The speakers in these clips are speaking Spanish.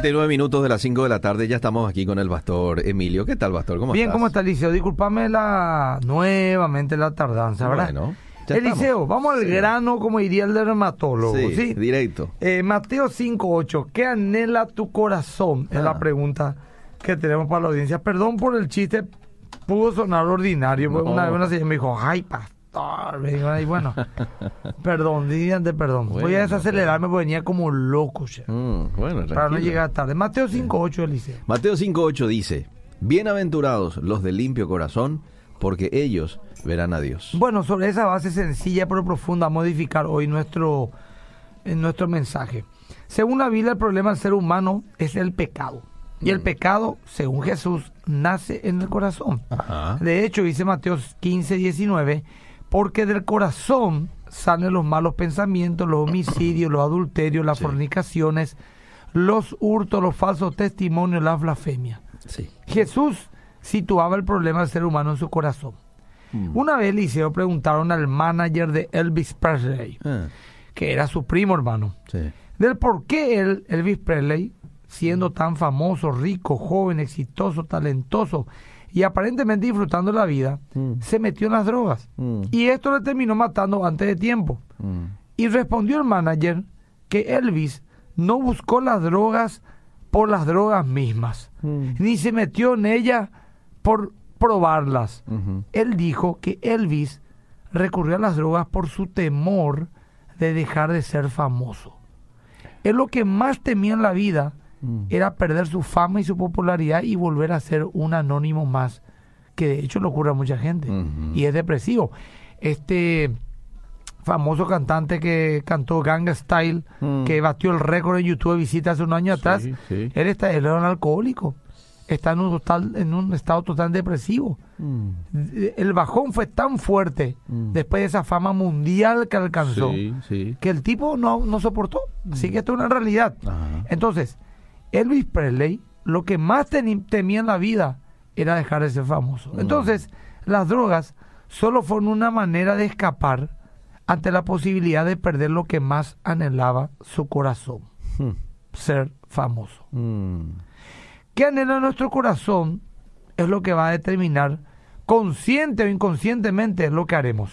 39 minutos de las 5 de la tarde, ya estamos aquí con el pastor Emilio. ¿Qué tal, pastor? ¿Cómo Bien, estás? ¿cómo está Eliseo? Disculpame la nuevamente la tardanza, ¿verdad? Bueno, ya Eliseo, estamos. vamos al Sí. grano, como diría el dermatólogo, Sí, ¿sí? directo. Eh, Mateo 5.8, ¿qué anhela tu corazón? Es Ah. la pregunta que tenemos para la audiencia. Perdón por el chiste, pudo sonar ordinario, porque No. una vez una señora me dijo, ay, pastor, y bueno, perdón, digan de perdón. Voy a desacelerarme porque venía como loco, ya, Mm, bueno, para no llegar tarde. Mateo 5.8, Eliseo. Mateo 5.8 dice, Bienaventurados los de limpio corazón, porque ellos verán a Dios. Bueno, sobre esa base sencilla pero profunda, modificar hoy nuestro, nuestro mensaje. Según la Biblia, el problema del ser humano es el pecado. Y el pecado, según Jesús, nace en el corazón. Ajá. De hecho, dice Mateo 15, 19, porque del corazón salen los malos pensamientos, los homicidios, los adulterios, las Sí. fornicaciones, los hurtos, los falsos testimonios, las blasfemias. Sí. Jesús situaba el problema del ser humano en su corazón. Mm. Una vez Eliseo preguntaron al manager de Elvis Presley, Ah, que era su primo hermano, sí. del por qué él, Elvis Presley, siendo tan famoso, rico, joven, exitoso, talentoso y aparentemente disfrutando la vida, Mm. se metió en las drogas. Mm. Y esto le terminó matando antes de tiempo. Mm. Y respondió el manager que Elvis no buscó las drogas por las drogas mismas, ni se metió en ellas por probarlas. Él dijo que Elvis recurrió a las drogas por su temor de dejar de ser famoso. Él lo que más temía en la vida Mm. era perder su fama y su popularidad y volver a ser un anónimo más, que de hecho le ocurre a mucha gente. Y es depresivo. Este famoso cantante que cantó Ganga Style, Mm. que batió el récord en YouTube de visitas hace un año atrás, sí. él, está, él era un alcohólico. Está en un, total, en un estado total depresivo. Mm. El bajón fue tan fuerte Mm. después de esa fama mundial que alcanzó Sí, sí. que el tipo no, no soportó. Así que esto es una realidad. Ajá. Entonces, Elvis Presley lo que más temía en la vida era dejar de ser famoso. Mm. Entonces, las drogas solo fueron una manera de escapar ante la posibilidad de perder lo que más anhelaba su corazón, Mm. ser famoso. Mm. ¿Qué anhela nuestro corazón? Es lo que va a determinar consciente o inconscientemente lo que haremos.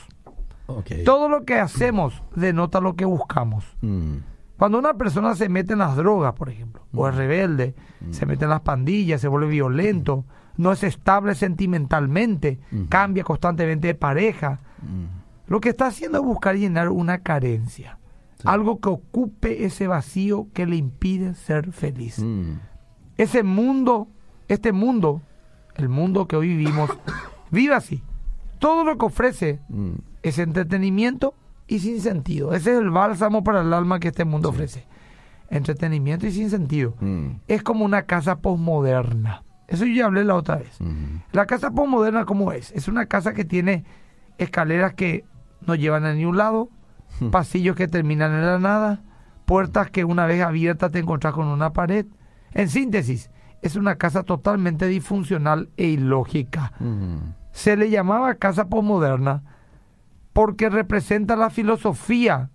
Todo lo que hacemos denota lo que buscamos. Mm. Cuando una persona se mete en las drogas, por ejemplo, o es rebelde, se mete en las pandillas, se vuelve violento, no es estable sentimentalmente, Ujú. cambia constantemente de pareja, Mm. lo que está haciendo es buscar llenar una carencia, Sí. algo que ocupe ese vacío que le impide ser feliz. Mm. Ese mundo, este mundo, el mundo que hoy vivimos, vive así. Todo lo que ofrece Mm. es entretenimiento y sin sentido. Ese es el bálsamo para el alma que este mundo ofrece. Entretenimiento y sin sentido. Mm. Es como una casa posmoderna. Eso yo ya hablé la otra vez. Mm. La casa posmoderna, ¿cómo es? Es una casa que tiene escaleras que no llevan a ningún lado, pasillos que terminan en la nada, puertas que una vez abiertas te encontrás con una pared. En síntesis, es una casa totalmente disfuncional e ilógica. Mm. Se le llamaba casa posmoderna porque representa la filosofía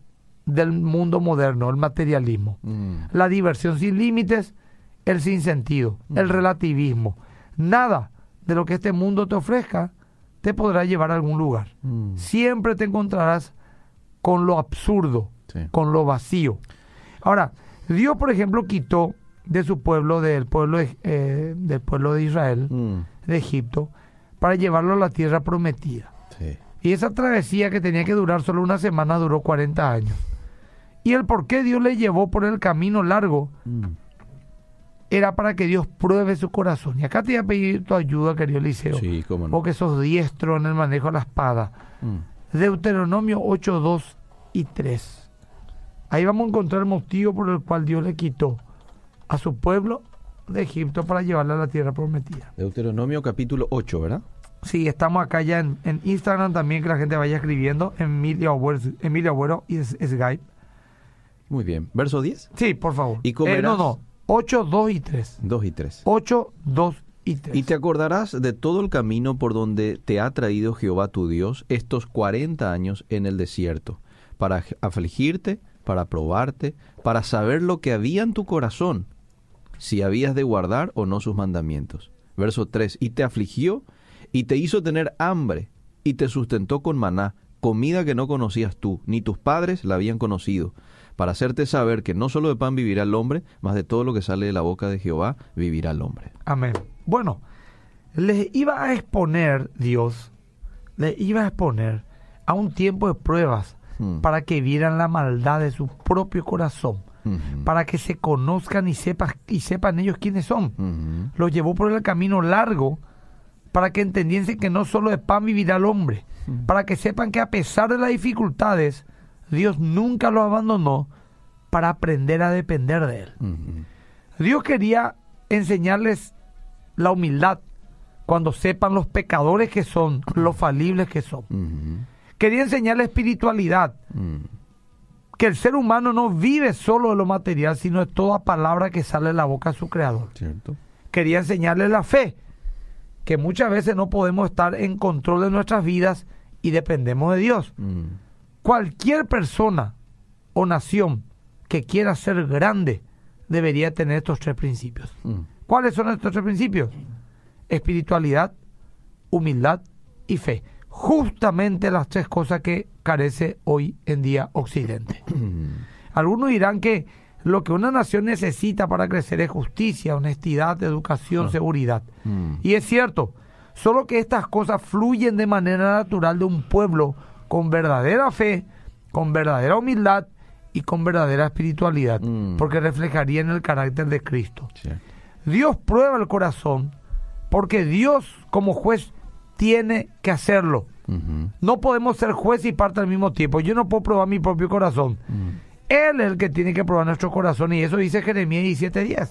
del mundo moderno, el materialismo. Mm. La diversión sin límites, el sinsentido, el relativismo. Nada de lo que este mundo te ofrezca te podrá llevar a algún lugar. Mm. Siempre te encontrarás con lo absurdo, Sí. con lo vacío. Ahora, Dios, por ejemplo, quitó de su pueblo, del pueblo de, eh, del pueblo de Israel, Mm. de Egipto, para llevarlo a la tierra prometida. Y esa travesía que tenía que durar solo una semana duró 40 años. Y el por qué Dios le llevó por el camino largo Mm. era para que Dios pruebe su corazón. Y acá te voy a pedir tu ayuda, querido Eliseo. Sí, cómo no. Vos que sos diestro en el manejo de la espada. Mm. Deuteronomio 8, 2 y 3. Ahí vamos a encontrar el motivo por el cual Dios le quitó a su pueblo de Egipto para llevarle a la tierra prometida. Deuteronomio capítulo 8, ¿verdad? Sí, estamos acá ya en, en Instagram también, que la gente vaya escribiendo. Emilio Agüero, Emilio Agüero y es, Skype. Muy bien. Verso 10, Sí, por favor. ¿Y comerás? Eh, no, no. 8, 2 y 3. 2 y 3. 8, 2 y 3. Y te acordarás de todo el camino por donde te ha traído Jehová tu Dios estos 40 años en el desierto, para afligirte, para probarte, para saber lo que había en tu corazón, si habías de guardar o no sus mandamientos. Verso 3, y te afligió y te hizo tener hambre y te sustentó con maná, comida que no conocías tú, ni tus padres la habían conocido, para hacerte saber que no solo de pan vivirá el hombre, mas de todo lo que sale de la boca de Jehová vivirá el hombre. Amén. Bueno, les iba a exponer Dios, les iba a exponer a un tiempo de pruebas Hmm. para que vieran la maldad de su propio corazón, Ujú. para que se conozcan y, sepas, y sepan ellos quiénes son. Ujú. Los llevó por el camino largo para que entendiesen que no solo de pan vivirá el hombre, para que sepan que a pesar de las dificultades, Dios nunca los abandonó para aprender a depender de Él. Dios quería enseñarles la humildad cuando sepan los pecadores que son, los falibles que son. Quería enseñarles espiritualidad, Mm. que el ser humano no vive solo de lo material, sino de toda palabra que sale de la boca de su creador. ¿Cierto? Quería enseñarles la fe, que muchas veces no podemos estar en control de nuestras vidas y dependemos de Dios. Mm. Cualquier persona o nación que quiera ser grande debería tener estos tres principios. Mm. ¿Cuáles son estos tres principios? Espiritualidad, humildad y fe. Justamente las tres cosas que carece hoy en día Occidente. Mm. Algunos dirán que lo que una nación necesita para crecer es justicia, honestidad, educación, seguridad. Mm. Y es cierto, solo que estas cosas fluyen de manera natural de un pueblo con verdadera fe, con verdadera humildad y con verdadera espiritualidad, Mm. porque reflejarían el carácter de Cristo. Dios prueba el corazón porque Dios como juez tiene que hacerlo. No podemos ser juez y parte al mismo tiempo. Yo no puedo probar mi propio corazón. Mm. Él es el que tiene que probar nuestro corazón y eso dice Jeremías 17.10.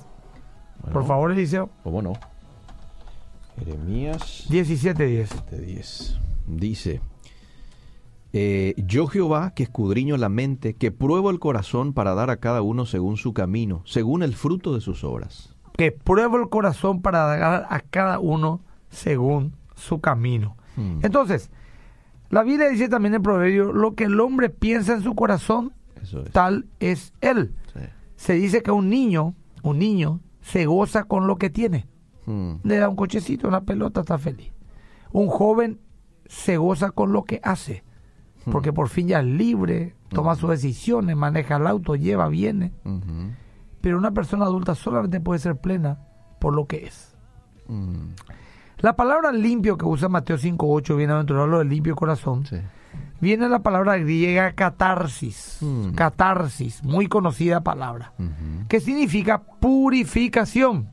Por Bueno, favor, Eliseo. ¿Cómo no? Jeremías 17.10. 10. Dice, eh, yo Jehová que escudriño la mente, que pruebo el corazón para dar a cada uno según su camino, según el fruto de sus obras. Que pruebo el corazón para dar a cada uno según su camino. Mm. Entonces, la Biblia dice también en Proverbio, lo que el hombre piensa en su corazón, Eso es. tal es él. Sí. Se dice que un niño, un niño, se goza con lo que tiene. Mm. Le da un cochecito, una pelota, está feliz. Un joven se goza con lo que hace, porque por fin ya es libre, toma sus decisiones, maneja el auto, lleva, viene. Pero una persona adulta solamente puede ser plena por lo que es. La palabra limpio que usa Mateo 5.8, bienaventurado lo del limpio corazón, Sí. Viene la palabra griega catarsis. Mm. Catarsis, muy conocida palabra, que significa purificación.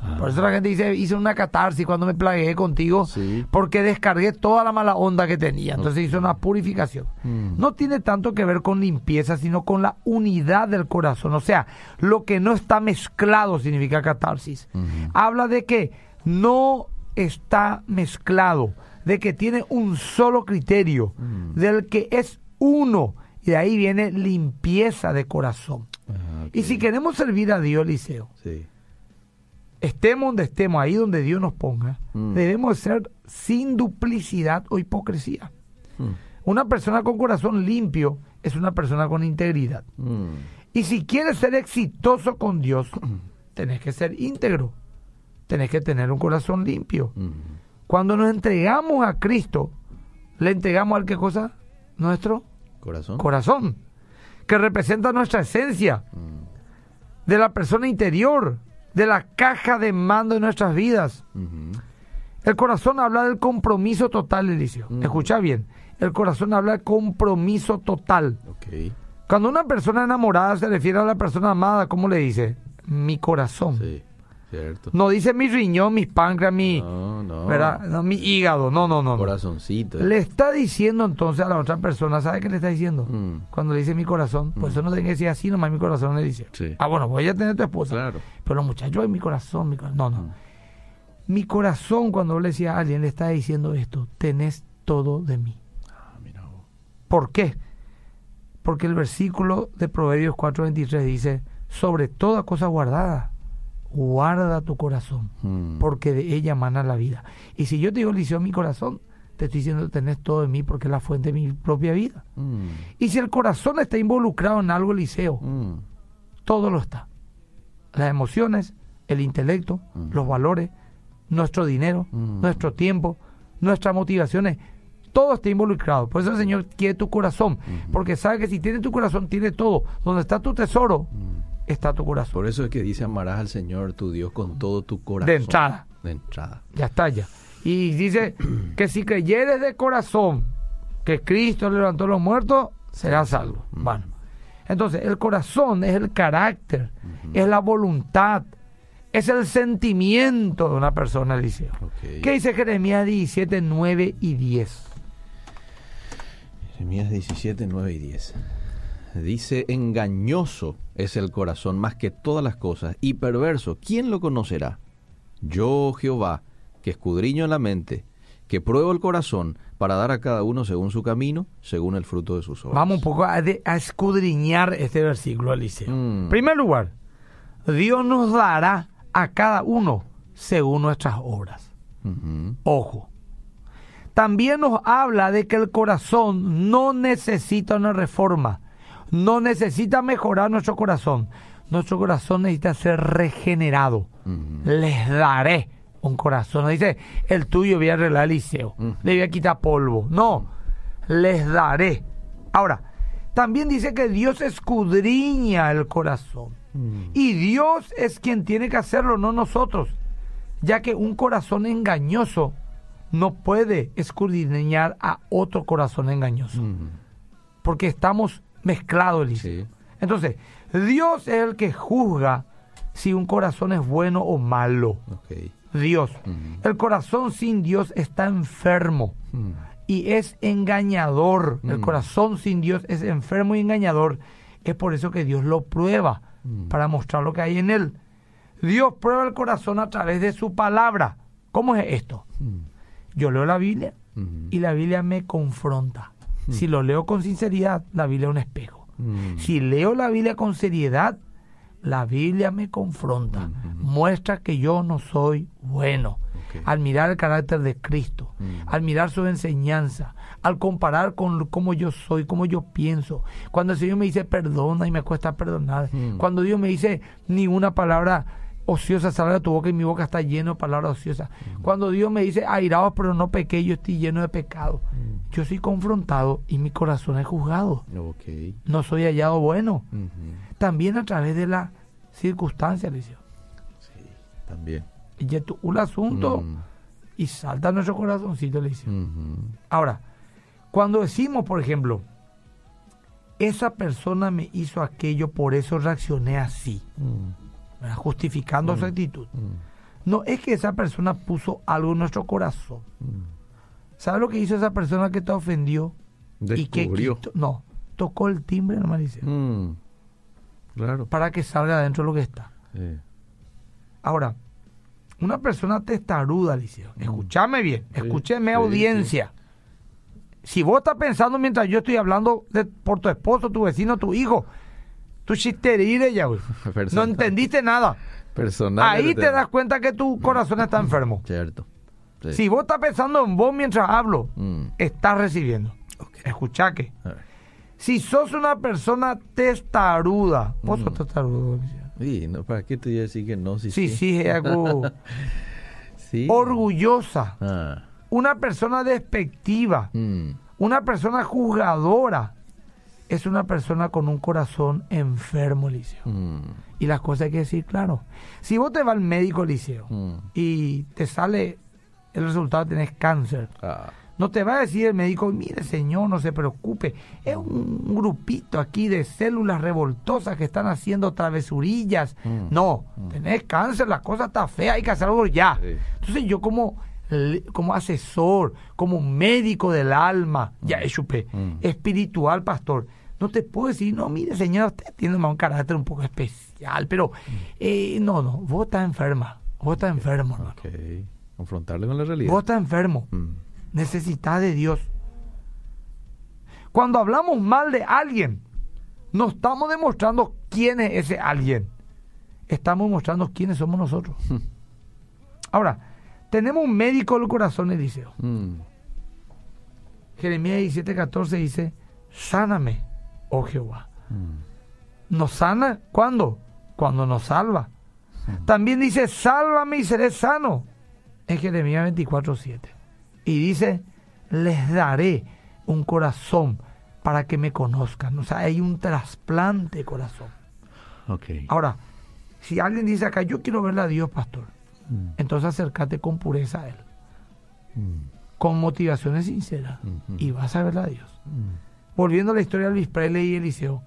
Ah. Por eso la gente dice, hice una catarsis cuando me plagué contigo, Sí. porque descargué toda la mala onda que tenía. Entonces hizo una purificación. Mm. No tiene tanto que ver con limpieza, sino con la unidad del corazón. O sea, lo que no está mezclado significa catarsis. Habla de que no está mezclado, de que tiene un solo criterio, Mm. del que es uno. Y de ahí viene limpieza de corazón. Ah. Y si queremos servir a Dios, Eliseo, Sí. estemos donde estemos, ahí donde Dios nos ponga, Mm. debemos ser sin duplicidad o hipocresía. Mm. Una persona con corazón limpio es una persona con integridad. Y si quieres ser exitoso con Dios, tenés que ser íntegro. Tenés que tener un corazón limpio. Cuando nos entregamos a Cristo, le entregamos al qué cosa? Nuestro Corazón. corazón, que representa nuestra esencia, Mm. de la persona interior, de la caja de mando de nuestras vidas. El corazón habla del compromiso total, Eliseo. Mm. Escucha bien. El corazón habla del compromiso total. Cuando una persona enamorada se refiere a la persona amada, ¿cómo le dice? Mi corazón. Sí. Cierto. No dice mi riñón, mis páncreas, mi, No, no. ¿verdad? No, mi hígado. No, no, no. Corazoncito. Le está diciendo entonces a la otra persona, ¿sabe qué le está diciendo? Mm. Cuando le dice mi corazón, pues eso no tiene que decir así, nomás mi corazón le dice. Sí. Ah, bueno, voy a tener tu esposa. Claro. Pero los muchachos, "Ay, mi corazón, mi corazón. No, no. Mm. Mi corazón, cuando le decía a alguien, le está diciendo esto, tenés todo de mí. Ah, mira vos. ¿Por qué? Porque el versículo de Proverbios 4:23 dice, sobre toda cosa guardada, guarda tu corazón, Mm. porque de ella mana la vida. Y si yo te digo, Eliseo, mi corazón, te estoy diciendo, tenés todo de mí porque es la fuente de mi propia vida. Mm. Y si el corazón está involucrado en algo, Eliseo, Mm. todo lo está. Las emociones, el intelecto, los valores, nuestro dinero, nuestro tiempo, nuestras motivaciones. Todo está involucrado. Por eso el Señor quiere tu corazón. Porque sabe que si tiene tu corazón, tiene todo. Donde está tu tesoro, está tu corazón. Por eso es que dice amarás al Señor tu Dios con todo tu corazón. De entrada. De entrada. Ya está, ya. Y dice que si creyeres de corazón que Cristo levantó a los muertos, serás salvo. Bueno. Entonces, el corazón es el carácter, es la voluntad, es el sentimiento de una persona, Eliseo. Ok. ¿Qué dice Jeremías 17, 9 y 10? Jeremías 17, 9 y 10. Dice, engañoso es el corazón más que todas las cosas, y perverso, ¿quién lo conocerá? Yo, Jehová, que escudriño la mente, que pruebo el corazón, para dar a cada uno según su camino, según el fruto de sus obras. Vamos un poco a, de- a escudriñar este versículo, Eliseo. Mm. En primer lugar, Dios nos dará a cada uno según nuestras obras. Ojo. También nos habla de que el corazón no necesita una reforma, no necesita mejorar nuestro corazón. Nuestro corazón necesita ser regenerado. Les daré un corazón. No dice, el tuyo voy a arreglar el liceo, le voy a quitar polvo. No, les daré. Ahora, también dice que Dios escudriña el corazón. Y Dios es quien tiene que hacerlo, no nosotros. Ya que un corazón engañoso no puede escudriñar a otro corazón engañoso. Porque estamos mezclados, Eliseo. Sí. Entonces, Dios es el que juzga si un corazón es bueno o malo. Dios. El corazón sin Dios está enfermo Mm. y es engañador. El Mm. corazón sin Dios es enfermo y engañador. Es por eso que Dios lo prueba, Mm. para mostrar lo que hay en él. Dios prueba el corazón a través de su palabra. ¿Cómo es esto? Yo leo la Biblia y la Biblia me confronta. Si lo leo con sinceridad, la Biblia es un espejo. Mm. Si leo la Biblia con seriedad, la Biblia me confronta. Ujú. Muestra que yo no soy bueno. Al mirar el carácter de Cristo, Mm. al mirar su enseñanza, al comparar con cómo yo soy, cómo yo pienso. Cuando el Señor me dice perdona y me cuesta perdonar. Mm. Cuando Dios me dice ni una palabra ociosa salga de tu boca y mi boca está llena de palabras ociosas. Cuando Dios me dice airados pero no pequé, yo estoy lleno de pecado. Yo soy confrontado y mi corazón es juzgado. No soy hallado bueno. También a través de la circunstancia, Eliseo. Sí, también. Y un asunto y salta nuestro corazoncito. Ujú. Ahora, cuando decimos, por ejemplo, esa persona me hizo aquello, por eso reaccioné así. ¿Verdad? justificando su actitud. Mm. No es que esa persona puso algo en nuestro corazón. Mm. ¿Sabes lo que hizo esa persona que te ofendió? Y que Descubrió. quitó- no, tocó el timbre, dice, Mm. Claro. para que salga adentro lo que está. Sí. Ahora, una persona testaruda, Liceo, escúchame bien, Sí, escúcheme sí, audiencia. Si vos estás pensando mientras yo estoy hablando de- por tu esposo, tu vecino, tu hijo, tu chisterire ya, güey. No entendiste nada. Personal. Ahí te das cuenta que tu corazón está enfermo. Cierto. Sí. Si vos estás pensando en vos mientras hablo, Mm. estás recibiendo. Ok. Escucha que. Si sos una persona testaruda, vos sos Mm. testarudo. Sí, no, ¿para qué te voy a decir que no? Sí, Sí, sí, es algo Sí. orgullosa. Ah. Una persona despectiva, Mm. una persona juzgadora, es una persona con un corazón enfermo, Liceo. Mm. Y las cosas hay que decir claro. Si vos te vas al médico, Liceo, Mm. y te sale el resultado, tenés cáncer, Ah. no te va a decir el médico, mire señor, no se preocupe, es un grupito aquí de células revoltosas que están haciendo travesurillas. Mm. No, tenés cáncer, la cosa está fea, hay que hacer algo ya. Sí. Entonces yo como, como asesor, como médico del alma, ya es chupé, Mm. espiritual, pastor, no te puedo decir, no, mire señor, usted tiene un carácter un poco especial, pero eh, no, no, vos estás enferma, vos estás enfermo, hermano. Ok. Confrontarle con la realidad. vos estás enfermo Mm. necesitas de Dios. Cuando hablamos mal de alguien, no estamos demostrando quién es ese alguien. Estamos mostrando quiénes somos nosotros. Ahora, tenemos un médico del corazón, Eliseo. Mm. Jeremías 17, 14 dice, sáname, oh Jehová. Mm. ¿Nos sana? ¿Cuándo? Cuando nos salva. También dice, sálvame y seré sano. En Jeremías 24, 7. Y dice, les daré un corazón para que me conozcan. O sea, hay un trasplante de corazón. Okay. Ahora, si alguien dice acá, yo quiero verle a Dios, pastor, Mm. entonces acércate con pureza a Él, Mm. con motivaciones sinceras, Ujú. y vas a verle a Dios. Mm. Volviendo a la historia de Luis Presley y Eliseo,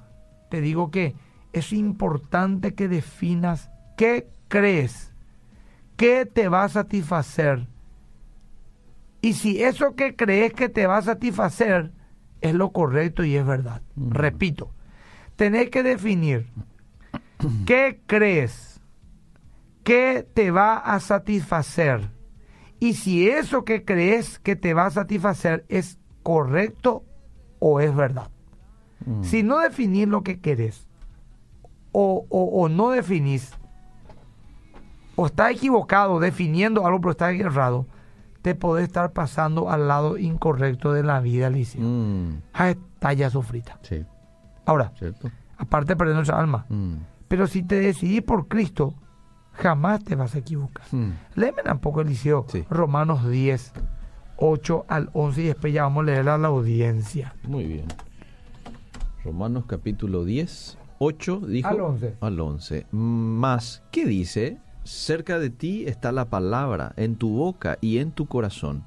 te digo que es importante que definas qué crees, qué te va a satisfacer. Y si eso que crees que te va a satisfacer es lo correcto y es verdad. Repito, tenés que definir qué crees, qué te va a satisfacer. Y si eso que crees que te va a satisfacer es correcto o es verdad. Mm. Si no definís lo que querés o, o- o no definís o estás equivocado definiendo algo pero estás errado, te podés estar pasando al lado incorrecto de la vida, Alicia. Mm. Ah, está ya sofrita. Sí, Ahora, ¿cierto? aparte de perder nuestra alma, Mm. pero si te decidís por Cristo, jamás te vas a equivocar. Mm. Léeme un poco, Eliseo, Sí. Romanos 10, 8 al 11 y después ya vamos a leer a la audiencia. Muy bien. Romanos capítulo 10, 8 dijo. Al 11. Al 11. Más, ¿qué dice? Cerca de ti está la palabra, en tu boca y en tu corazón.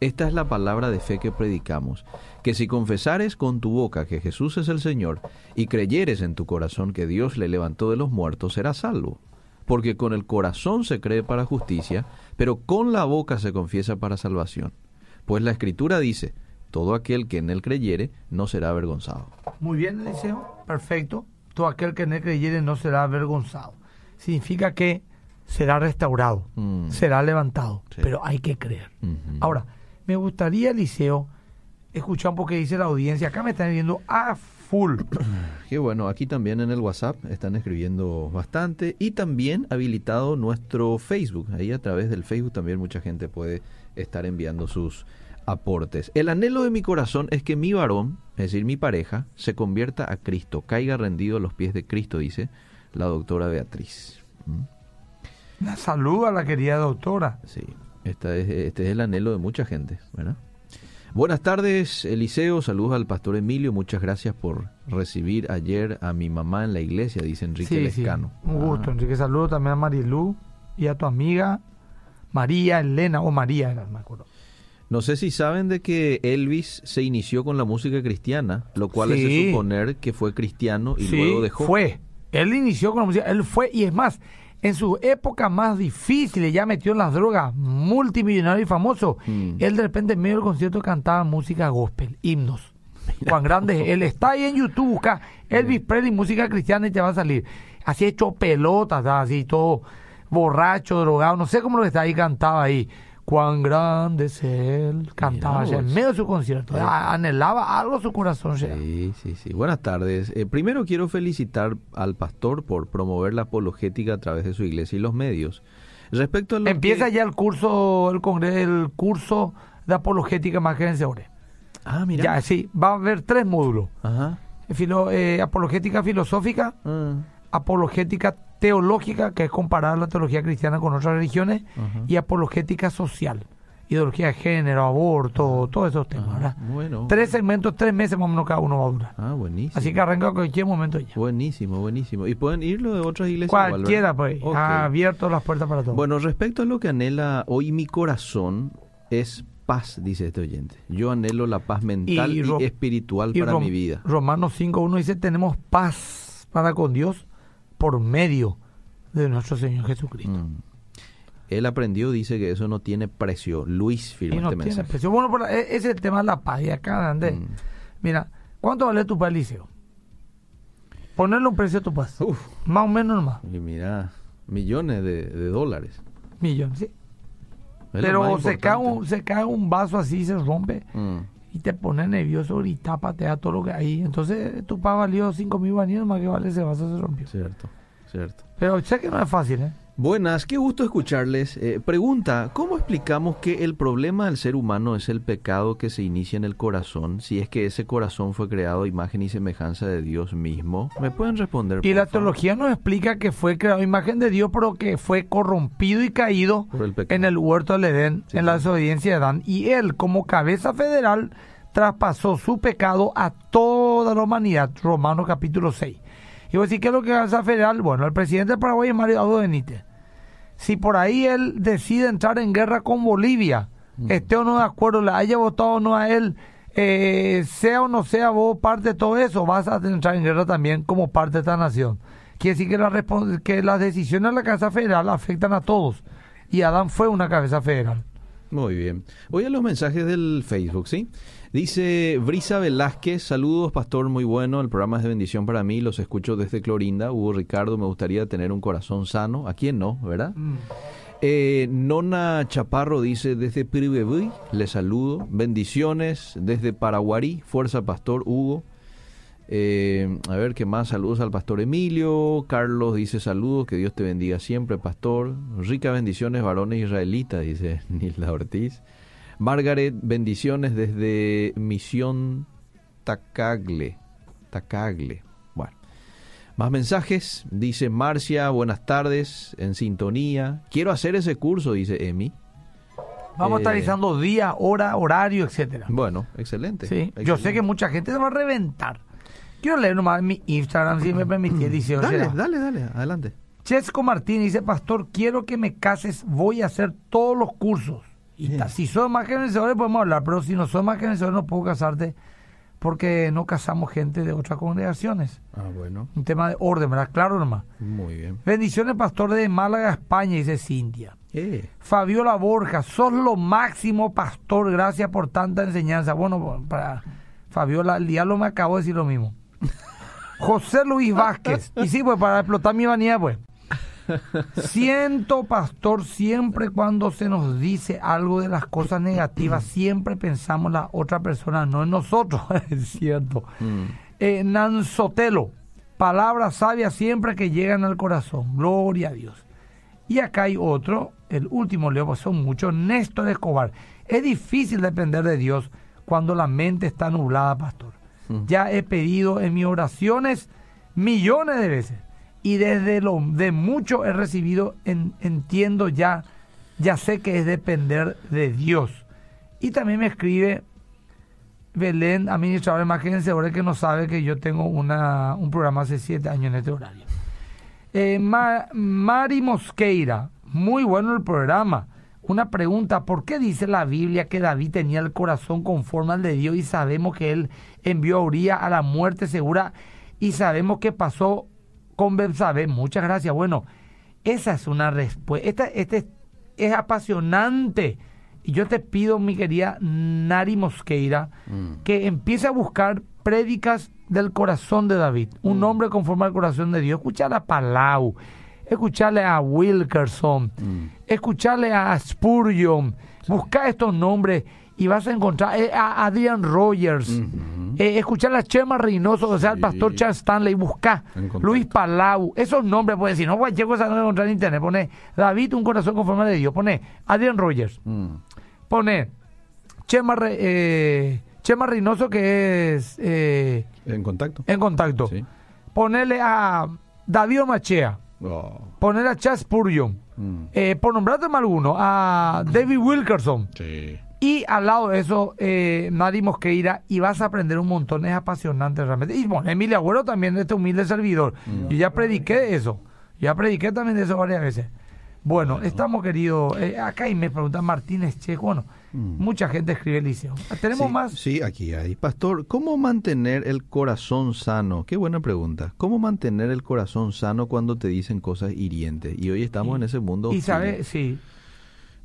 Esta es la palabra de fe que predicamos, que si confesares con tu boca que Jesús es el Señor y creyeres en tu corazón que Dios le levantó de los muertos, serás salvo. Porque con el corazón se cree para justicia, pero con la boca se confiesa para salvación. Pues la Escritura dice, todo aquel que en él creyere no será avergonzado. Muy bien, Eliseo, perfecto. Todo aquel que en él creyere no será avergonzado. Significa que será restaurado, Mm. será levantado, Sí. pero hay que creer. Ahora, me gustaría, Eliseo, escuchar un poco que dice la audiencia. Acá me están viendo a full. Qué bueno, aquí también en el WhatsApp están escribiendo bastante y también habilitado nuestro Facebook. Ahí a través del Facebook también mucha gente puede estar enviando sus aportes. El anhelo de mi corazón es que mi varón, es decir, mi pareja, se convierta a Cristo, caiga rendido a los pies de Cristo, dice la doctora Beatriz. ¿Mm? Una saludo a la querida doctora. Sí, esta es, este es el anhelo de mucha gente, ¿verdad? Buenas tardes, Eliseo. Saludos al pastor Emilio. Muchas gracias por recibir ayer a mi mamá en la iglesia, dice Enrique Sí, sí. Lescano. Un gusto, Ah, Enrique. Saludo también a Marilú y a tu amiga María Elena, o María, era, me acuerdo. No sé si saben de que Elvis se inició con la música cristiana, lo cual es Sí. suponer que fue cristiano y luego dejó. fue. Él inició con la música, él fue, y es más, en sus épocas más difíciles, ya metió en las drogas, multimillonario y famoso, Mm. él de repente en medio del concierto cantaba música gospel, himnos. Juan Grande, es él está ahí en YouTube, busca Elvis Presley, música cristiana y te va a salir. Así hecho pelotas, así todo borracho, drogado, no sé cómo lo que está ahí, cantaba ahí. Cuán grande es él, cantaba allá en medio de su concierto. Anhelaba algo su corazón. ya. Sí, sí, sí. Buenas tardes. Eh, primero quiero felicitar al pastor por promover la apologética a través de su iglesia y los medios. Respecto a lo Empieza que- ya el curso, el congreso, el curso de apologética más que vencedores. Ah, mira. Ya, sí, va a haber tres módulos. Ajá. Filo- eh, apologética filosófica, Ah, apologética teológica, que es comparar la teología cristiana con otras religiones, y apologética social, ideología de género, aborto, todos esos temas, Ajá. ¿verdad? Bueno. Tres segmentos, tres meses más o menos cada uno va a durar. Ah, buenísimo. Así que arranca cualquier momento ya. Buenísimo, buenísimo. Y pueden irlo de otras iglesias. Cualquiera, pues, ha abierto las puertas para todos. Bueno, respecto a lo que anhela hoy mi corazón es paz, dice este oyente. Yo anhelo la paz mental y, espiritual y para mi vida. Romanos 5.1 dice, tenemos paz para con Dios por medio de nuestro Señor Jesucristo. Mm. Él aprendió, dice que eso no tiene precio. Luis Y firma no este tiene mensaje. precio. Bueno, pero e- ese es el tema de la paz. Y acá, Andrés, Mm. mira, ¿cuánto vale tu paz, Liceo? Ponerle un precio a tu paz. Uf, Más o menos nomás. y mira, millones de, de dólares. Millones, sí. Es Pero se cae, un, se cae un vaso así, se rompe Mm. Y te pone nervioso, grita, patea todo lo que hay. Entonces tu paz valió 5 mil baños, más que vale ese vaso se rompió. Cierto, cierto. Pero sé que no es fácil, ¿eh? Buenas, qué gusto escucharles. Eh, pregunta, ¿cómo explicamos que el problema del ser humano es el pecado que se inicia en el corazón, si es que ese corazón fue creado a imagen y semejanza de Dios mismo? ¿Me pueden responder? Y por la favor? teología nos explica que fue creado a imagen de Dios, pero que fue corrompido y caído el en el huerto del Edén, Sí, en la desobediencia de Adán. Y él, como cabeza federal, traspasó su pecado a toda la humanidad. Romanos capítulo 6. Y vos decís, ¿qué es lo que cabeza federal? Bueno, el presidente del Paraguay es Mario Audo Benítez. Si por ahí él decide entrar en guerra con Bolivia, esté o no de acuerdo, le haya votado o no a él, eh, sea o no sea vos parte de todo eso, vas a entrar en guerra también como parte de esta nación. Quiere decir que, la que las decisiones de la Casa Federal afectan a todos. Y Adán fue una cabeza federal. Muy bien. Voy a los mensajes del Facebook, ¿sí? Dice Brisa Velázquez, saludos, pastor, muy bueno, el programa es de bendición para mí, los escucho desde Clorinda. Hugo Ricardo, me gustaría tener un corazón sano. ¿A quién no, verdad? Eh, Nona Chaparro dice desde Piribebuy, le saludo. Bendiciones desde Paraguarí, Fuerza Pastor Hugo. Eh, a ver qué más, saludos al pastor Emilio. Carlos dice saludos, que Dios te bendiga siempre, pastor. Ricas bendiciones, varones israelitas, dice Nilda Ortiz. Margaret, bendiciones desde Misión Tacagle. Tacagle. Bueno. Más mensajes, dice Marcia, buenas tardes, en sintonía. Quiero hacer ese curso, dice Emi. Vamos a estar Eh, avisando día, hora, horario, etcétera. Bueno, excelente. Sí, yo sé que mucha gente se va a reventar. Quiero leer nomás mi Instagram, si me permitís, dice Dale, dale, dale, adelante. Chesco Martín dice, pastor, quiero que me cases, voy a hacer todos los cursos. Y ta- si sos más vencedores podemos hablar, pero si no sos más vencedores no puedo casarte porque no casamos gente de otras congregaciones. Ah, bueno, Un tema de orden, ¿verdad? Claro nomás. muy bien. Bendiciones, pastor de Málaga, España, dice Cintia. Eh, Fabiola Borja, sos lo máximo, pastor, gracias por tanta enseñanza. Bueno, para Fabiola, el diablo me acabó de decir lo mismo. José Luis Vázquez, y sí, pues para explotar mi vanidad, pues. Siento, pastor, siempre cuando se nos dice algo de las cosas negativas, siempre pensamos en la otra persona, no en nosotros, es cierto. mm, Eh, Nanzotelo, palabras sabias siempre que llegan al corazón. Gloria a Dios. Y acá hay otro, el último leo, pues son muchos, Néstor Escobar. Es difícil depender de Dios cuando la mente está nublada, pastor. Mm. Ya he pedido en mis oraciones millones de veces y desde lo de mucho he recibido, en- entiendo ya, ya sé que es depender de Dios. Y también me escribe Belén, administrador de imagen vencedores, que no sabe que yo tengo una, un programa hace siete años en este horario. Eh, Ma- Mari Mosqueira, muy bueno el programa. Una pregunta, ¿por qué dice la Biblia que David tenía el corazón conforme al de Dios y sabemos que él envió a Uría a la muerte segura y sabemos que pasó con Betsabé? Muchas gracias. Bueno, esa es una respuesta. Esta, este es- apasionante. Y yo te pido, mi querida Nari Mosqueira, mm. que empiece a buscar prédicas del corazón de David, un Mm. hombre conforme al corazón de Dios. Escucharle a Palau, escucharle a Wilkerson, Mm. escucharle a Spurgeon, buscar estos nombres y vas a encontrar eh, a Adrian Rogers, eh, escuchar a Chema Reynoso, o sea, Sí. pastor Charles Stanley, contacto. Luis Palau, esos nombres, pues si no, cualquier cosa no encontrar en internet, pone David, un corazón conforme al de Dios, pone Adrian Rogers, Mm. pone Chema, eh, Chema Reynoso, que es eh, En contacto. en contacto. Sí. Ponerle a David Machea, Oh, ponerle a Chas Purgeon, mm. eh, por nombrarte alguno, a David Wilkerson. Sí. Y al lado de eso, eh, Nadi Mosqueira, y vas a aprender un montón, es apasionante realmente. Y bueno, Emilia Agüero también, de este humilde servidor. Yo ya prediqué de eso, ya prediqué también de eso varias veces. Bueno, estamos queridos, eh, acá y me pregunta Martínez Checo, bueno, mucha gente escribe el liceo. ¿Tenemos Sí, más? Sí, aquí hay. Pastor, ¿cómo mantener el corazón sano? Qué buena pregunta. ¿Cómo mantener el corazón sano cuando te dicen cosas hirientes? Y hoy estamos en ese mundo. Y sabes, sí.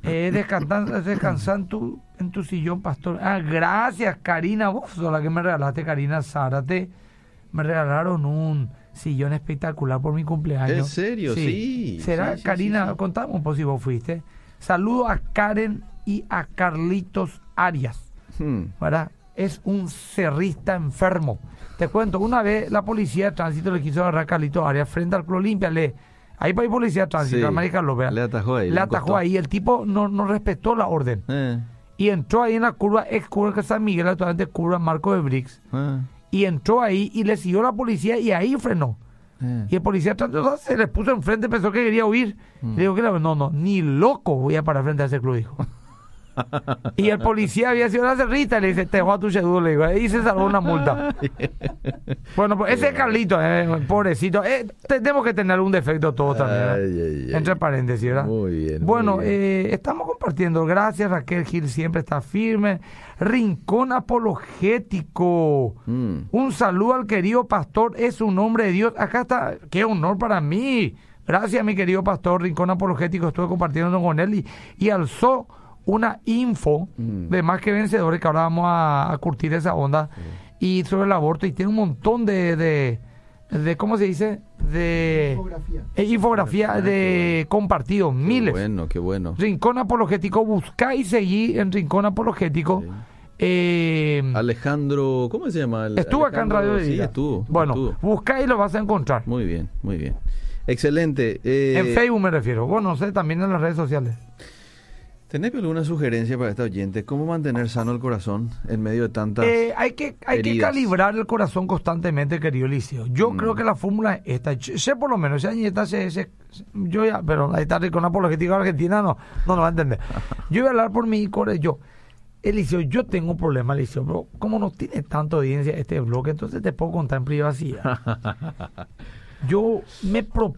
Eh, descansar descansar en tu, en tu sillón, pastor. Ah, gracias, Karina. Vos sos la que me regalaste, Karina Zárate. Me regalaron un sillón espectacular por mi cumpleaños. ¿En serio? Sí, ¿Será, sí, sí, Karina? Contame un poco si vos fuiste. Saludo a Karen y a Carlitos Arias. Hmm. ¿verdad? Es un cerrista enfermo. Te cuento, una vez la policía de tránsito le quiso agarrar a Carlitos Arias frente al Club Olimpia, le Ahí para ir policía de tránsito, Sí. América lo vea. Le atajó ahí, Le atajó ahí. El tipo no, no respetó la orden. Eh, Y entró ahí en la curva, ex curva que San Miguel, actualmente curva Marco de Brix. eh, Y entró ahí y le siguió la policía y ahí frenó. eh. Y el policía trató- o sea, se le puso enfrente, pensó que quería huir. Mm. Le dijo que no, no, ni loco voy a parar frente a ese club, dijo. y el policía había sido la cerrita, le dice, te voy a tu seguro, le digo, y se salvó una multa. bueno, pues ese Carlito, eh, pobrecito, eh, tenemos que tener un defecto todos también. ay. Entre paréntesis, ¿verdad? Muy bien, Bueno, muy bien. eh, estamos compartiendo. Gracias, Raquel Gil siempre está firme. Rincón apologético. Mm. Un saludo al querido pastor, es un hombre de Dios. Acá está, qué honor para mí. Gracias, mi querido pastor, Rincón Apologético. Estuve compartiendo con él y, y alzó una info Mm. de más que vencedores, que ahora vamos a, a curtir esa onda. Y sobre el aborto, y tiene un montón de, de, de ¿cómo se dice? De Infografía. eh, infografía Ah, de compartidos, Qué miles. bueno, qué bueno. Rincón Apologético, buscá y seguí en Rincón Apologético. Sí. Eh, Alejandro, ¿cómo se llama? El- estuvo acá en Alejandro- Radio de Sí, estuvo. Bueno, estuvo. busca y lo vas a encontrar. Muy bien, muy bien. Excelente. Eh, en Facebook me refiero. Bueno, no sé, también en las redes sociales. ¿Tenés alguna sugerencia para esta oyente? ¿Cómo mantener sano el corazón en medio de tantas... Eh, hay que, hay que heridas. calibrar el corazón constantemente, querido Liceo. Yo Mm. creo que la fórmula es esta. Yo sé por lo menos, esa nieta se, se- yo ya, pero ahí está con apologética argentina, no, no lo va a entender. Yo voy a hablar por mi core, yo. Eliseo, yo tengo un problema, Eliseo, pero como no tiene tanta audiencia este bloque, entonces te puedo contar en privacidad. Yo me propongo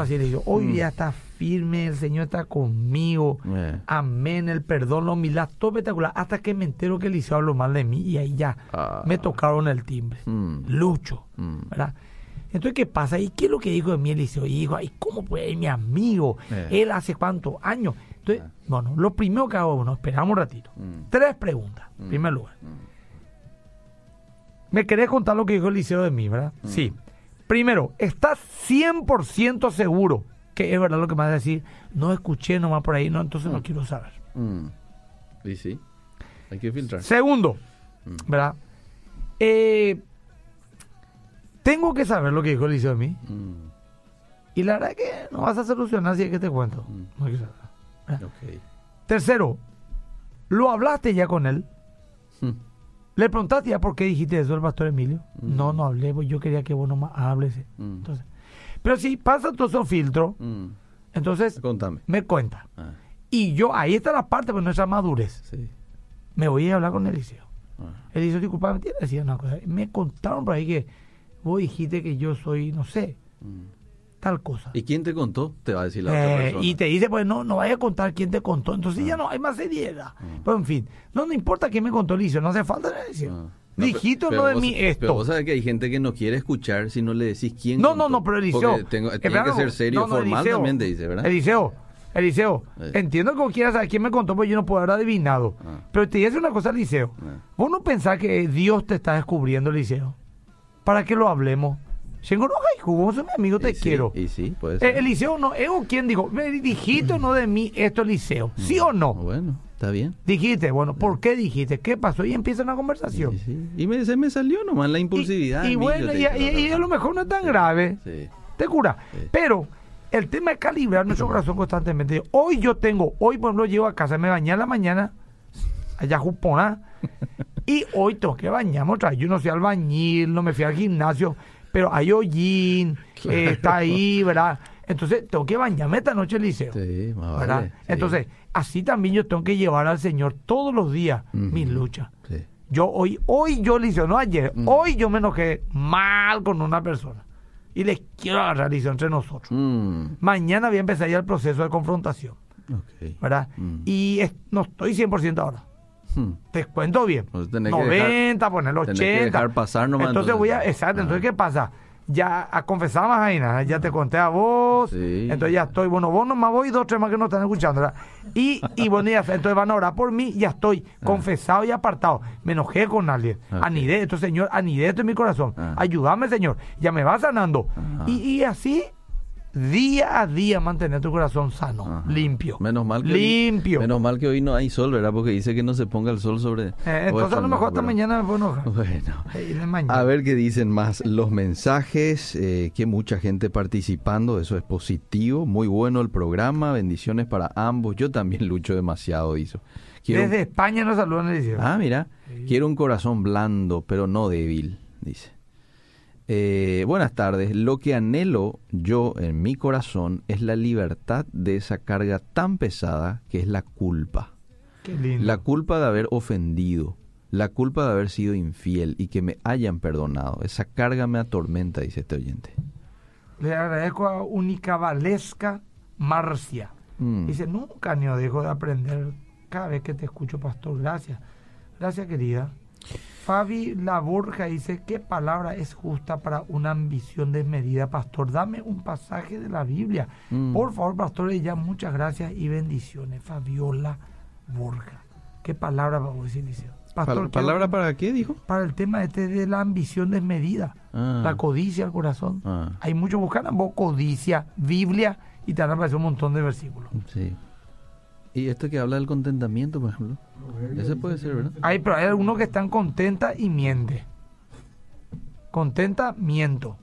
así, Eliseo, hoy ya está firme, el Señor está conmigo. Eh. Amén, el perdón, la humildad, todo espectacular. Hasta que me entero que Eliseo habló mal de mí y ahí ya Ah. me tocaron el timbre. Mm. Lucho, Mm. ¿verdad? Entonces, ¿qué pasa? ¿Y qué es lo que dijo de mí Eliseo? Y dijo, ¿y cómo puede ir mi amigo? Eh. Él hace cuántos años. Entonces, bueno, lo primero que hago, bueno, esperamos un ratito. Mm. Tres preguntas, en Mm. primer lugar. Mm. ¿Me querés contar lo que dijo Eliseo de mí, verdad? Mm. Sí. Primero, ¿estás 100% seguro que es verdad lo que me vas a decir? No escuché nomás por ahí, no, entonces no quiero saber. Mm. Y sí, hay que filtrar. Segundo, Mm. ¿verdad? Eh, tengo que saber lo que dijo Eliseo de mí. Mm. Y la verdad es que no vas a solucionar si es que te cuento. Mm. No hay que saber. Ok. Tercero, ¿lo hablaste ya con él? ¿Le preguntaste ya por qué dijiste eso al pastor Emilio? Mm. No, no hablé, pues yo quería que vos nomás hables. Mm. Entonces, pero si pasa todo esos filtros, Mm. entonces Contame. me cuenta. Ah, Y yo, ahí está la parte de nuestra madurez. sí. Me voy a hablar con Eliseo. Ah. Eliseo, disculpa, me que decir una cosa. Me contaron por ahí que vos dijiste que yo soy, no sé. Tal cosa. ¿Y quién te contó? Te va a decir la otra Eh, persona. y te dice, pues no, no vaya a contar quién te contó. Entonces Ah. ya no hay más seriedad. Mm. Pero en fin, no, no importa quién me contó Eliseo, no hace falta Eliseo. Ah. No, Dijiste pero- no de mí esto. Pero vos sabés que hay gente que no quiere escuchar si no le decís quién No, contó. no, no, pero Eliseo. Porque tengo- eh, tiene que ser serio, no, no, formal Eliseo, también te dice, ¿verdad? Eliseo, Eliseo, Eh. entiendo que vos quieras saber quién me contó, pues yo no puedo haber adivinado. Ah. Pero te dice una cosa, Eliseo. Ah. Vos no pensás que Dios te está descubriendo, Eliseo. Para que lo hablemos. Shengo, no, ay, vos sos mi amigo, te Y sí, quiero. Y sí, puede Eh, ser. Eliseo, no, ¿es o quién dijo? ¿Me dijiste o no de mí esto, Eliseo? ¿Sí o no? Bueno, está bien. Dijiste, bueno, ¿por qué dijiste? ¿Qué pasó? Y empieza una conversación. Sí. Y me, se me salió nomás la impulsividad. Y, bueno, y, a lo mejor no es tan grave. Sí. Te cura. Pero el tema es calibrar nuestro corazón constantemente. Hoy yo tengo, hoy por ejemplo llego a casa, me bañé a la mañana, allá jupona, y hoy tengo que bañarme otra vez. Yo no soy albañil, no me fui al gimnasio, pero hay hollín, Claro. eh, está ahí, ¿verdad? Entonces tengo que bañarme esta noche, Liceo. Sí, más ¿verdad? vale. Sí. Entonces, así también yo tengo que llevar al Señor todos los días mis luchas. Sí. Yo hoy, hoy yo Liceo, no ayer, hoy yo me enojé mal con una persona. Y les quiero agarrar Liceo entre nosotros. Mm, Mañana voy a empezar ya el proceso de confrontación, ok. ¿verdad? Mm. Y es- no estoy 100% ahora. Mm. Te cuento bien. Entonces tenés que 90, poner tenés 80. que dejar pasar nomás, Entonces, entonces. voy a, exacto, Ah. entonces ¿qué pasa? Ya a confesar más ahí, nada, ya te conté a vos, Sí. entonces ya estoy, bueno, vos nomás voy y dos, tres más que no están escuchando, ¿verdad? Y, y bueno, ya, entonces van a orar por mí, ya estoy confesado y apartado. Me enojé con alguien, Ok. anidé, esto, Señor, anidé esto en mi corazón, Ah. ayúdame, Señor, ya me va sanando. Y, y así día a día mantener tu corazón sano, Ajá. limpio. Menos mal que limpio. Hoy, menos mal que hoy no hay sol, ¿verdad? Porque dice que no se ponga el sol sobre. Eh, entonces a lo mejor hasta mañana me. Bueno. A ver qué dicen más los mensajes, eh, que mucha gente participando, eso es positivo, muy bueno el programa, bendiciones para ambos. Yo también lucho demasiado, dice. Quiero- Desde España nos saludan y dicen. Ah, mira, quiero un corazón blando, pero no débil, dice. Eh, buenas tardes, lo que anhelo yo en mi corazón es la libertad de esa carga tan pesada que es la culpa. Qué lindo. La culpa de haber ofendido, la culpa de haber sido infiel y que me hayan perdonado. Esa carga me atormenta, dice este oyente. Le agradezco a Única Valesca Marcia. Mm. Dice, nunca ni dejo de aprender cada vez que te escucho, pastor. Gracias. Gracias, querida. Fabi La Borja dice, ¿qué palabra es justa para una ambición desmedida, pastor? Dame un pasaje de la Biblia. Mm. Por favor, pastor, ella muchas gracias y bendiciones. Fabiola Borja. ¿Qué palabra vamos a decir, Liceo? Pastor, ¿Palabra para qué, dijo? para el tema este de la ambición desmedida, Ah. la codicia al corazón. Ah. Hay mucho buscan vos codicia, Biblia y te van a aparecer un montón de versículos. Sí. ¿Y esto que habla del contentamiento, por ejemplo? Ese puede ser, ¿verdad? Hay, pero hay algunos que están contenta y miente. Contenta, miento.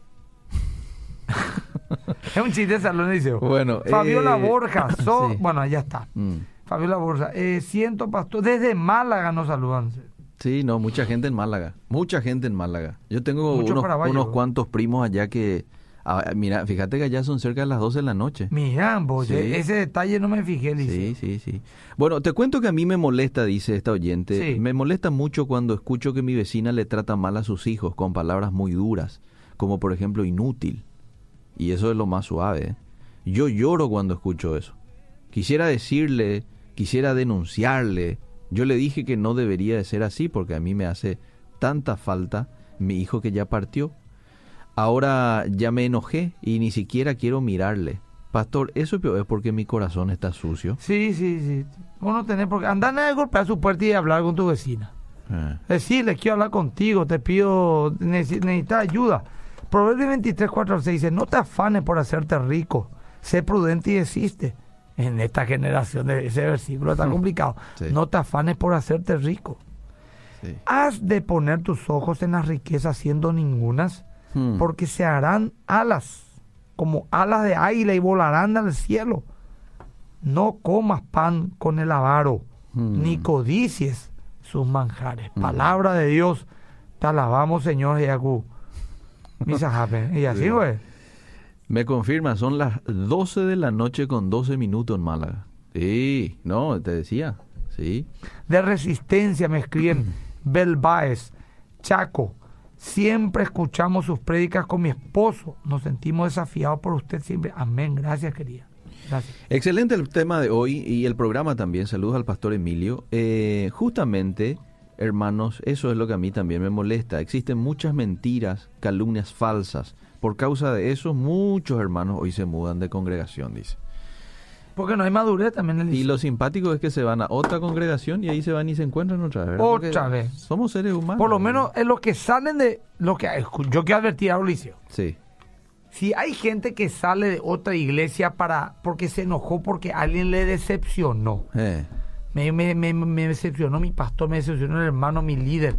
es un chiste de salón, dice. Bueno, Fabiola eh, Borja, so- sí. bueno, ya está. Mm. Fabiola Borja, eh, siento pastor, desde Málaga nos saludan. Sí, no, mucha gente en Málaga. Mucha gente en Málaga. Yo tengo unos cuantos primos allá que... ah, mira, fíjate que allá son cerca de las 12 de la noche. Mira, vos, Sí. eh, ese detalle no me fijé, dice. Sí, sí, sí. Bueno, te cuento que a mí me molesta, dice esta oyente, Sí. me molesta mucho cuando escucho que mi vecina le trata mal a sus hijos con palabras muy duras, como por ejemplo inútil. Y eso es lo más suave. ¿eh? Yo lloro cuando escucho eso. Quisiera decirle, quisiera denunciarle. Yo le dije que no debería de ser así porque a mí me hace tanta falta mi hijo que ya partió. Ahora ya me enojé y ni siquiera quiero mirarle. Pastor, eso es porque mi corazón está sucio. Sí, sí, sí. Vos no tenés por qué. Andar a golpear su puerta y hablar con tu vecina. Eh, Decirle, quiero hablar contigo, te pido, necesi- necesitas ayuda. Proverbios 23, 4 al 6 dice, no te afanes por hacerte rico, sé prudente y desiste. En esta generación de ese versículo está complicado. Sí. No te afanes por hacerte rico. sí. Has de poner tus ojos en las riquezas siendo ningunas, Hmm. porque se harán alas, como alas de águila y volarán al cielo. No comas pan con el avaro, Hmm. ni codicies sus manjares. Hmm. Palabra de Dios, te alabamos, Señor Jacob. Misajape. Y así, Sí. güey. Me confirma, son las 12 de la noche con 12 minutos en Málaga. Sí, no, te decía. Sí. De resistencia me escriben Bel Baez, Chaco. Siempre escuchamos sus prédicas con mi esposo. Nos sentimos desafiados por usted siempre. Amén. Gracias, querida. Gracias. Excelente el tema de hoy y el programa también. Saludos al pastor Emilio. Eh, justamente, hermanos, eso es lo que a mí también me molesta. Existen muchas mentiras, calumnias falsas. Por causa de eso, muchos hermanos hoy se mudan de congregación, dice. Porque no hay madurez también en el Y lo simpático es que se van a otra congregación y ahí se van y se encuentran otra vez. ¿verdad? Porque Otra vez. Somos seres humanos. Por lo menos es lo que salen de lo que yo quiero advertir a Ulicio. Sí. Si hay gente que sale de otra iglesia para porque se enojó porque alguien le decepcionó. Eh, Me, me, me, me decepcionó mi pastor, me decepcionó el hermano, mi líder.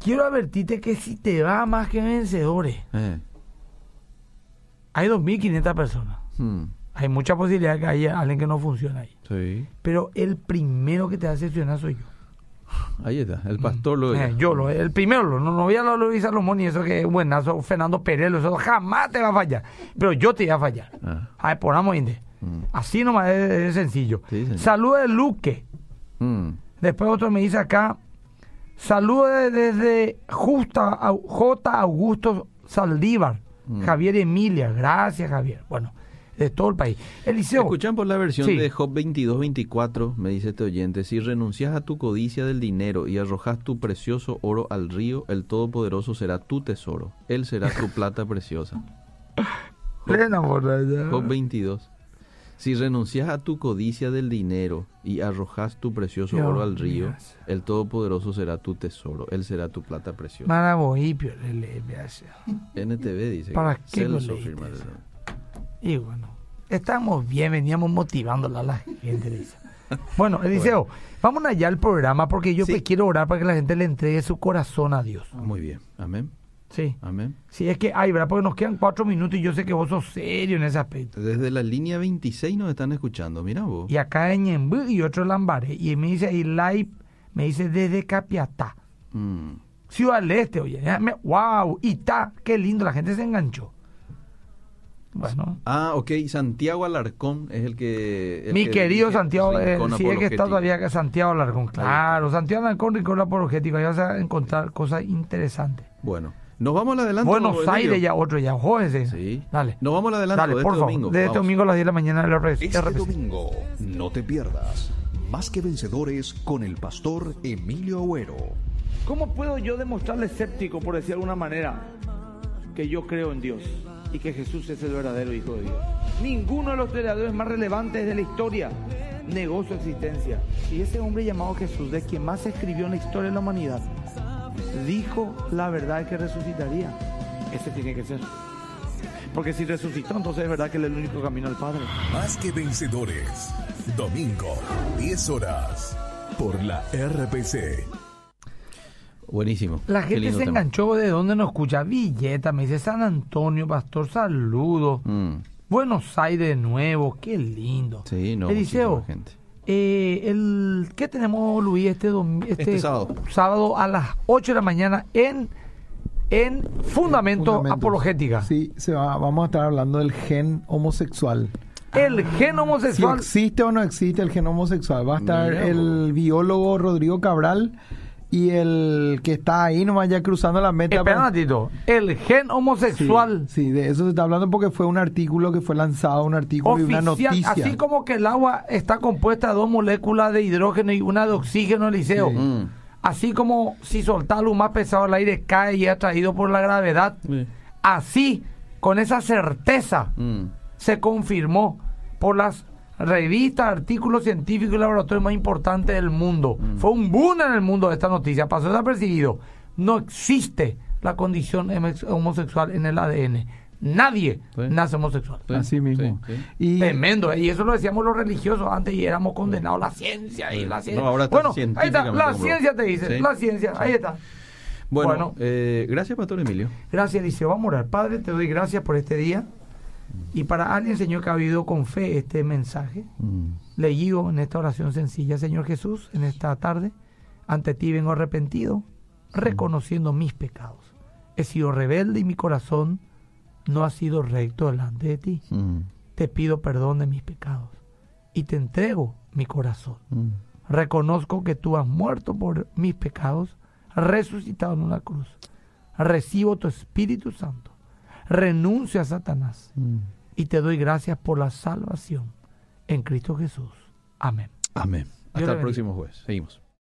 Quiero advertirte que si te va más que vencedores, eh. hay 2.500 personas. Hmm, Hay mucha posibilidad que haya alguien que no funcione ahí. Sí. Pero el primero que te va a decepcionar soy yo. Ahí está. El pastor lo Eh, yo, lo, el primero, lo- no, no voy a de Luis Salomón y eso que es buenazo, Fernando Perelo, eso jamás te va a fallar. Pero yo te voy a fallar. Ah. Ay, ponamos inde. Mm. Así nomás es, es sencillo. Sí. Saludos de Luque. Mm. Después otro me dice acá, saludos desde Justa, J. Augusto Saldívar, Mm. Javier Emilia. Gracias, Javier. Bueno, de todo el país. Eliseo. Escuchan por la versión Sí. de Job 22-24, me dice este oyente, si renuncias a tu codicia del dinero y arrojas tu precioso oro al río, el Todopoderoso será tu tesoro, Él será tu plata preciosa. Plena borracha. Job 22. Si renuncias a tu codicia del dinero y arrojas tu precioso Dios oro al río, mío. el Todopoderoso será tu tesoro, Él será tu plata preciosa. NTV dice ¿Para qué lo Y bueno, estamos bien, veníamos motivándola a la gente. Bueno, Eliseo, vamos allá al programa porque yo Sí. pues quiero orar para que la gente le entregue su corazón a Dios. Muy bien, amén, Sí. amén. Sí, es que hay, ¿verdad? Porque nos quedan cuatro minutos y yo sé que vos sos serio en ese aspecto. Desde la línea 26 nos están escuchando, mira vos. Y acá en Ñembú y otro Lambaré. Y me dice ahí live, me dice desde Capiatá. Mm. Ciudad del Este, oye. ¡Wow! Itá, qué lindo, la gente se enganchó. Bueno, Ah, ok, Santiago Alarcón es el que... el mi que querido dirige Santiago, eh, Rincón sí es que está todavía acá Santiago Alarcón. Claro, Santiago Alarcón, Rincón Apologético, ahí vas a encontrar cosas interesantes. Bueno, nos vamos al adelanto. Buenos. Aires ya otro, ya, jódese. Sí. Dale. Nos vamos al adelanto Dale, de este por favor. domingo. De este Vamos. domingo a las 10 de la mañana en la RPC. Este domingo, no te pierdas. Más que vencedores con el pastor Emilio Agüero. ¿Cómo puedo yo demostrarle escéptico, por decir de alguna manera, que yo creo en Dios y que Jesús es el verdadero Hijo de Dios? Ninguno de los creadores más relevantes de la historia negó su existencia. Y ese hombre llamado Jesús, de quien más escribió en la historia de la humanidad, dijo la verdad que resucitaría. Ese tiene que ser. Porque si resucitó, entonces es verdad que es el único camino al Padre. Más que vencedores. Domingo, 10 horas. Por la RPC. Buenísimo. La gente se tema. enganchó de dónde nos escucha. Villeta, me dice San Antonio, Pastor, saludo. Mm, Buenos Aires de nuevo, qué lindo. Sí, no, Eliseo, muchísima gente. eh, el, ¿qué tenemos, Luis, este, este, Este sábado. sábado a las 8 de la mañana en, en Fundamento. Apologética? Sí, se va- vamos a estar hablando del gen homosexual. El gen Si homosexual. existe o no existe el gen homosexual. Va a estar Mira el biólogo Rodrigo Cabral y el que está ahí nomás ya cruzando la meta. Espera un para- ratito. El gen homosexual. Sí, de eso se está hablando porque fue un artículo que fue lanzado, un artículo y una noticia. así como que el agua está compuesta de dos moléculas de hidrógeno y una de oxígeno, Eliseo. Sí. Mm, Así como si soltar lo más pesado al aire cae y es atraído por la gravedad. sí. Así, con esa certeza, Mm, se confirmó por las revistas, artículos científicos y laboratorios más importantes del mundo. Fue un boom en el mundo esta noticia, pasó desapercibido. No existe la condición homosexual en el ADN. Nadie Sí. nace homosexual. sí, Así mismo. sí, sí. Y Tremendo, ¿eh? y eso lo decíamos los religiosos antes y éramos condenados la ciencia y la ciencia. No, ahora está bueno, ahí está, la ciencia te dice, Sí. la ciencia, ahí está. Bueno, Bueno. eh, gracias, Pastor Emilio. Gracias, Eliseo. Vamos a orar. Padre, te doy gracias por este día. Y para alguien, Señor, que ha vivido con fe este mensaje, Mm, leído en esta oración sencilla, Señor Jesús, en esta tarde, ante ti vengo arrepentido, reconociendo mis pecados. He sido rebelde y mi corazón no ha sido recto delante de ti. mm, Te pido perdón de mis pecados y te entrego mi corazón. mm. Reconozco que tú has muerto por mis pecados, resucitado en una cruz. Recibo tu Espíritu Santo. Renuncio a Satanás Mm. y te doy gracias por la salvación en Cristo Jesús. Amén. Amén. Hasta el próximo jueves. Seguimos.